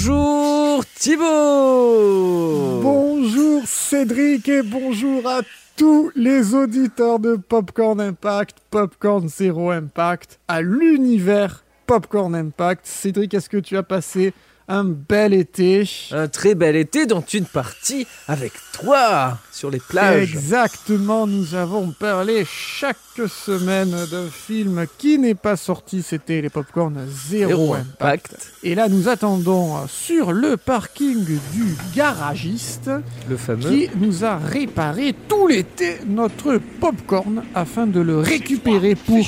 Bonjour Thibaut Bonjour Cédric et bonjour à tous les auditeurs de Popcorn Impact, Popcorn Zero Impact, à l'univers Popcorn Impact. Cédric, est-ce que tu as passé un bel été Un très bel été dont une partie avec toi sur les plages. Exactement, nous avons parlé chaque semaine d'un film qui n'est pas sorti, c'était les Popcorn Zero, Zéro Impact. impact. Et là, nous attendons sur le parking du garagiste Le fameux. qui nous a réparé tout l'été notre popcorn afin de le récupérer pour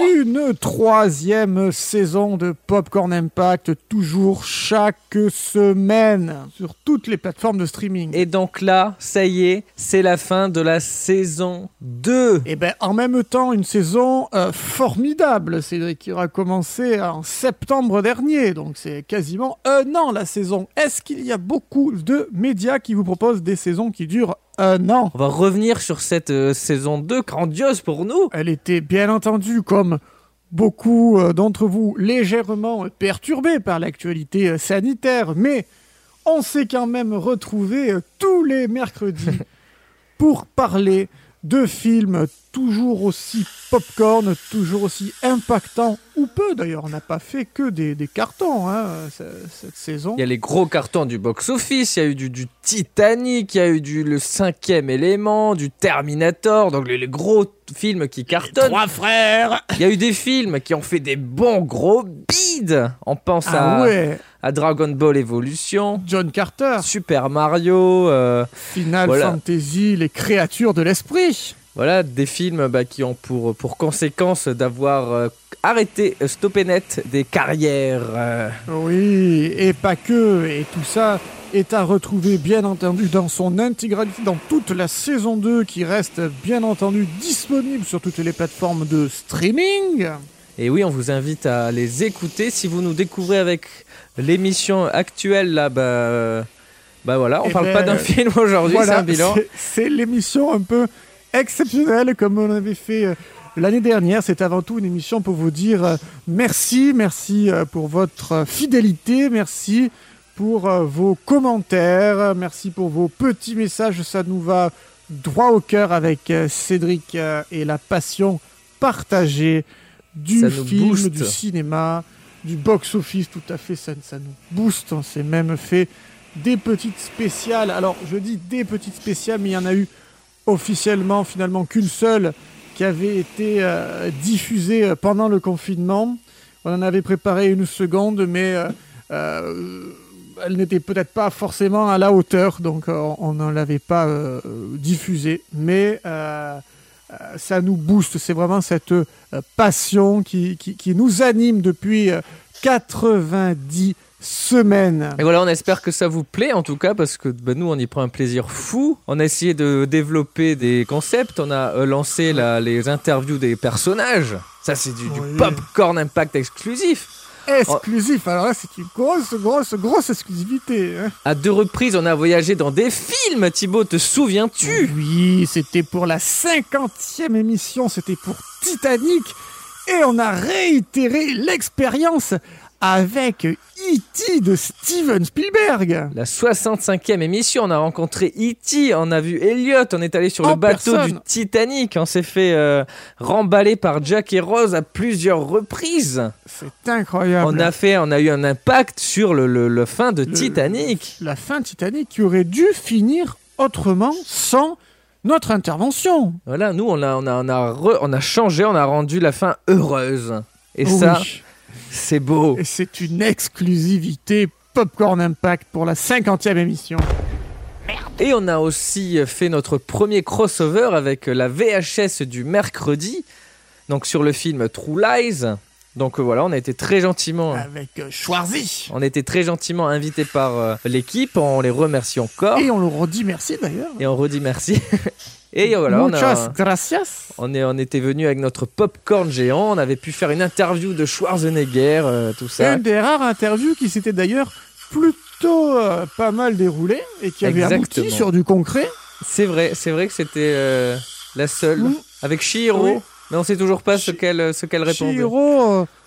une troisième saison de Popcorn Impact, toujours chaque semaine sur toutes les plateformes de streaming. Et donc là, ça y est, c'est la fin de la saison 2. Et ben en même temps, une saison euh, formidable, Cédric, qui aura commencé en septembre dernier, donc c'est quasiment un an la saison. Est-ce qu'il y a beaucoup de médias qui vous proposent des saisons qui durent un an? On va revenir sur cette euh, saison 2 grandiose pour nous. Elle était bien entendu, comme beaucoup euh, d'entre vous, légèrement perturbée par l'actualité euh, sanitaire, mais on s'est quand même retrouvé tous les mercredis pour parler de films toujours aussi popcorn, toujours aussi impactants, ou peu d'ailleurs, on n'a pas fait que des, des cartons hein, ce- cette saison. Il y a les gros cartons du box-office, il y a eu du, du Titanic, il y a eu du Le Cinquième Élément, du Terminator, donc les, les gros films qui cartonnent. Trois frères Il y a eu des films qui ont fait des bons gros bides. On pense Ah à, ouais à Dragon Ball Evolution, John Carter, Super Mario, euh, Final Voilà. Fantasy, les créatures de l'esprit voilà des films bah, qui ont pour, pour conséquence d'avoir euh, arrêté, euh, stoppé net des carrières. euh, Oui, et pas que, et tout ça est à retrouver bien entendu dans son intégralité dans toute la saison 2 qui reste bien entendu disponible sur toutes les plateformes de streaming. Et oui, on vous invite à les écouter. Si vous nous découvrez avec l'émission actuelle, là, bah, euh, bah voilà, on Eh parle ben, pas d'un film aujourd'hui, c'est un bilan. c'est- l'émission un peu exceptionnelle comme on avait fait euh, l'année dernière. C'est avant tout une émission pour vous dire euh, merci, merci euh, pour votre euh, fidélité, merci pour euh, vos commentaires, euh, merci pour vos petits messages. Ça nous va droit au cœur avec euh, Cédric euh, et la passion partagée du film, booste. du cinéma, du box-office. Tout à fait, ça, nous booste. On s'est même fait des petites spéciales. Alors, je dis des petites spéciales, mais il y en a eu officiellement finalement qu'une seule qui avait été euh, diffusée euh, pendant le confinement. On en avait préparé une seconde, mais euh, elle n'était peut-être pas forcément à la hauteur, donc on ne l'avait pas diffusée. Mais ça nous booste, c'est vraiment cette euh, passion qui, qui, qui nous anime depuis euh, 90 semaines. Et voilà, on espère que ça vous plaît en tout cas parce que bah, nous on y prend un plaisir fou. On a essayé de développer des concepts, on a euh, lancé la- les interviews des personnages. Ça c'est du, popcorn impact exclusif. Exclusif, alors là c'est une grosse, grosse, grosse exclusivité. hein. À deux reprises, on a voyagé dans des films. Thibaut, te souviens-tu? Oui, c'était pour la cinquantième émission, c'était pour Titanic, et on a réitéré l'expérience avec E.T. de Steven Spielberg. La 65e émission, on a rencontré E.T., on a vu Elliot, on est allé sur le bateau personne. du Titanic, on s'est fait euh, remballer par Jack et Rose à plusieurs reprises. C'est incroyable. On a fait, on a eu un impact sur le, le- le fin de Le- Titanic. La fin de Titanic qui aurait dû finir autrement sans notre intervention. Voilà, nous on a, on a, on a, re- on a changé, on a rendu la fin heureuse. Et ça. C'est beau. Et c'est une exclusivité Popcorn Impact pour la cinquantième émission. Et on a aussi fait notre premier crossover avec la VHS du mercredi, donc sur le film True Lies. Donc euh, voilà, on a été très gentiment, Avec euh, Schwarzy. on a été très gentiment invités par euh, l'équipe. On les remercie encore Et on le redit merci d'ailleurs. et on redit merci. et voilà, on, a, gracias. on, est, on était venu avec notre popcorn géant. On avait pu faire une interview de Schwarzenegger, euh, tout ça. Une des rares interviews qui s'était d'ailleurs plutôt euh, pas mal déroulée et qui avait Exactement. abouti sur du concret. C'est vrai, c'est vrai que c'était euh, la seule Mm. avec Shihiro. Oui. Mais on sait toujours pas ce qu'elle ce qu'elle répondait.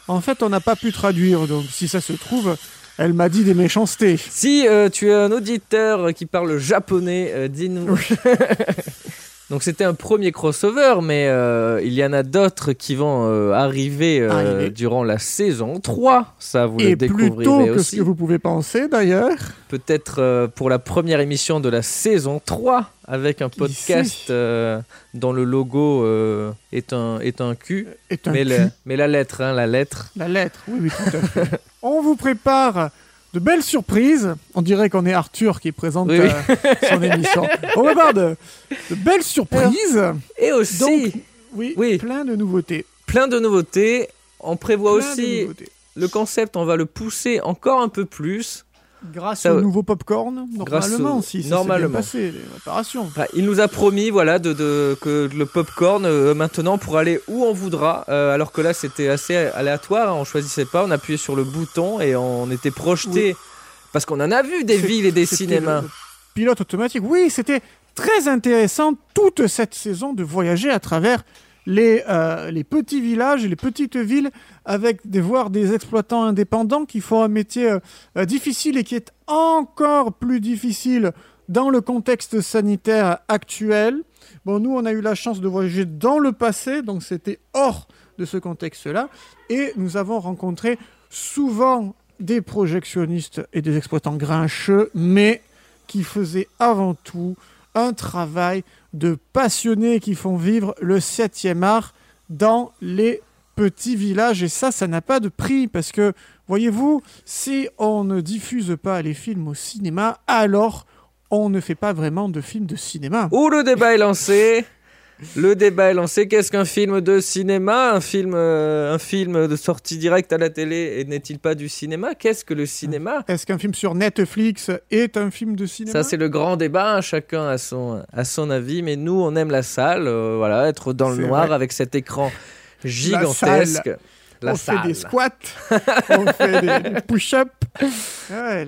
En fait, on n'a pas pu traduire, donc si ça se trouve, Elle m'a dit des méchancetés. Si euh, tu es un auditeur qui parle japonais, euh, dis-nous. Donc c'était un premier crossover, mais euh, il y en a d'autres qui vont euh, arriver euh, Arriver. durant la saison 3. Ça, vous le Et plus découvrirez tôt que ce que vous pouvez penser d'ailleurs. Peut-être pour la première émission de la saison 3, avec un podcast dont le logo est, un, est un cul. Est un Mais, cul. le- mais la lettre, hein, la lettre. La lettre, oui, oui, tout à fait. On vous prépare de belles surprises. On dirait qu'on est Arthur qui présente Oui, euh, son émission. On prépare de, de belles surprises. Et aussi, Donc, oui, oui. plein de nouveautés. plein de nouveautés. On prévoit Plein aussi le concept, on va le pousser encore un peu plus. Grâce Ça- au nouveau popcorn, normalement, au- si ça normalement. s'est bien passé, les il nous a promis voilà, de, de- que le popcorn, euh, maintenant, pour aller où on voudra. euh, alors que là, c'était assez aléatoire. hein, on choisissait pas, on appuyait sur le bouton et on était projeté. Parce qu'on en a vu des villes et des cinémas. le Pilote automatique. Oui, c'était très intéressant toute cette saison de voyager à travers les, euh, les petits villages les petites villes avec des voir des exploitants indépendants qui font un métier euh, euh, difficile et qui est encore plus difficile dans le contexte sanitaire actuel. Bon, nous, on a eu la chance de voyager dans le passé, donc c'était hors de ce contexte-là. Et nous avons rencontré souvent des projectionnistes et des exploitants grincheux, mais qui faisaient avant tout un travail de passionnés qui font vivre le 7e art dans les petits villages. Et ça, ça n'a pas de prix parce que, voyez-vous, si on ne diffuse pas les films au cinéma, alors on ne fait pas vraiment de films de cinéma. Où le débat est lancé? Le débat est lancé. Qu'est-ce qu'un film de cinéma? Un film, euh, un film de sortie directe à la télé et n'est-il pas du cinéma? Qu'est-ce que le cinéma? Est-ce qu'un film sur Netflix est un film de cinéma? Ça, c'est le grand débat. hein. Chacun a son, a son avis. Mais nous, on aime la salle. euh, voilà, être dans le noir vrai. avec cet écran gigantesque. La on salle. fait des squats, on fait des, des push-ups. Ouais.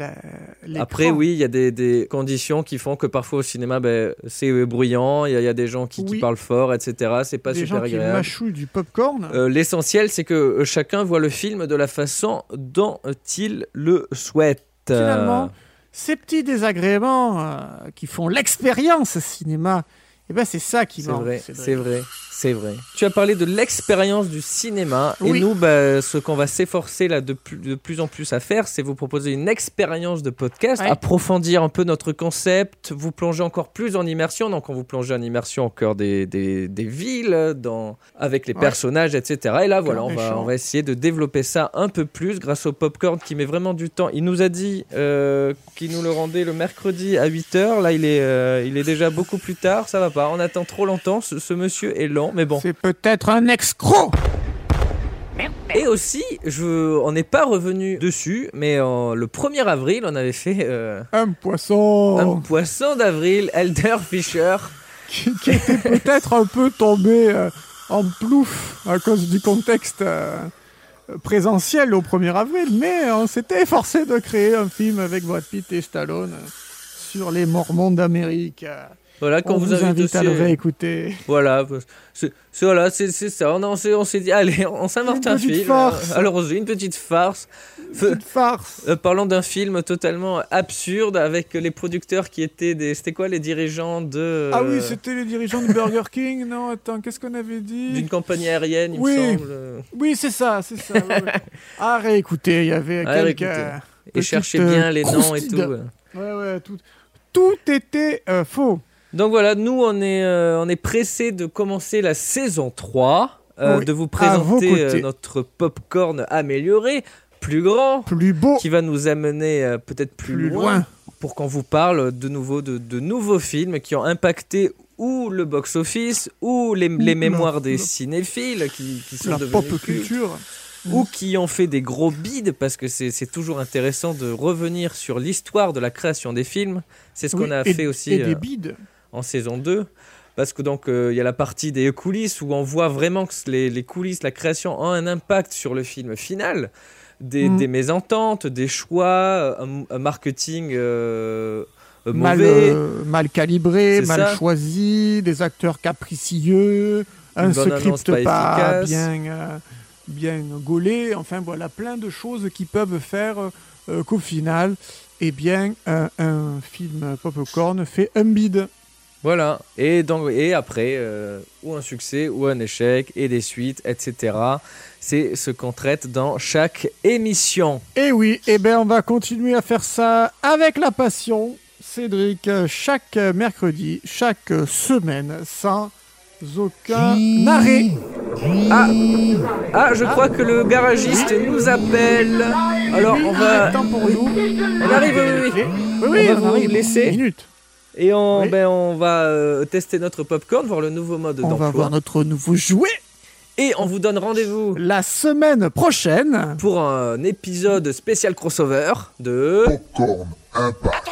Après, oui, il y a des, des conditions qui font que parfois au cinéma, ben, c'est euh, bruyant. Il y, a- il y a des gens qui, parlent fort, etc. C'est pas des super gens qui agréable. mâchouillent du popcorn. Euh, L'essentiel, c'est que euh, chacun voit le film de la façon dont il le souhaite. Finalement, ces petits désagréments euh, qui font l'expérience cinéma, eh ben c'est ça qui c'est manque. vrai, Cédric. c'est vrai, c'est vrai. Tu as parlé de l'expérience du cinéma Oui. et nous, bah, ce qu'on va s'efforcer là de plus, de plus en plus à faire, c'est vous proposer une expérience de podcast, Ouais. approfondir un peu notre concept, vous plonger encore plus en immersion. Donc, on vous plonge en immersion au cœur des, des, des villes, dans, avec les Ouais. personnages, etc. Et là, voilà, va, on va essayer de développer ça un peu plus grâce au popcorn qui met vraiment du temps. Il nous a dit euh, qu'il nous le rendait le mercredi à 8h. Là, il est, euh, il est déjà beaucoup plus tard. Ça va pas. On attend trop longtemps. Ce, ce monsieur est lent, mais bon. C'est peut-être un escroc. Et aussi, je, on n'est pas revenu dessus, mais le 1er avril, on avait fait euh, Un poisson un poisson d'avril, Elder Fisher. qui, qui était peut-être un peu tombé euh, en plouf à cause du contexte euh, présentiel au 1er avril, mais on s'était efforcé de créer un film avec Brad Pitt et Stallone sur les Mormons d'Amérique. Euh, Voilà, qu'on On vous, vous invite, à le euh, réécouter. Voilà, c'est voilà, ça. On, on s'est dit, allez, on s'invente Une un film. farce. euh, Alors, une petite farce. Fe- Petite farce. Euh, parlons d'un film totalement absurde avec les producteurs qui étaient des. C'était quoi les dirigeants de. Ah oui, euh, c'était les dirigeants de Burger King. Non, attends, qu'est-ce qu'on avait dit? D'une compagnie aérienne, il Oui. me semble. euh, Oui, c'est ça, c'est ça. ouais, ouais. À réécouter, il y avait À quelques... Et cherchez euh, bien les noms et tout. euh. Ouais, ouais, tout, tout était euh, faux. Donc voilà, nous on est, euh, on est pressé de commencer la saison 3, euh, Oui, de vous présenter euh, notre popcorn amélioré, plus grand, Plus beau, qui va nous amener euh, peut-être plus, plus loin, loin. pour qu'on vous parle de nouveau de, de nouveaux films qui ont impacté ou le box-office ou les, les mémoires des la- cinéphiles qui, qui sont La devenus pop culture. ou qui ont fait des gros bides parce que c'est toujours intéressant de revenir sur l'histoire de la création des films. C'est ce qu'on a et- fait aussi. Et euh, des bides. En saison 2. Parce que donc euh, il y a la partie des coulisses où on voit vraiment que les, les coulisses, la création ont un impact sur le film final. Des, Mm. des mésententes, des choix, un, un marketing euh, euh, Mal, mauvais, euh, mal calibré, mal ça. choisi, des acteurs capricieux, un script pas bien, euh, bien gaulé. Enfin voilà, plein de choses qui peuvent faire euh, qu'au final, eh bien, un, un film popcorn fait un bide. Voilà, et, donc, et après, euh, ou un succès, ou un échec, et des suites, etc. C'est ce qu'on traite dans chaque émission. Et oui, eh bien, on va continuer à faire ça avec la passion, Cédric, chaque mercredi, chaque semaine, sans aucun arrêt. Ah, ah je crois que le garagiste nous appelle. Alors, on va. Temps pour nous. On arrive, oui, oui. Oui, oui, On va vous laisser. Minute. Et on, Oui. ben, on va euh, tester notre popcorn, voir le nouveau mode On va d'emploi. voir notre nouveau jouet Et on vous donne rendez-vous la semaine prochaine. pour un épisode spécial crossover de... Popcorn Impact.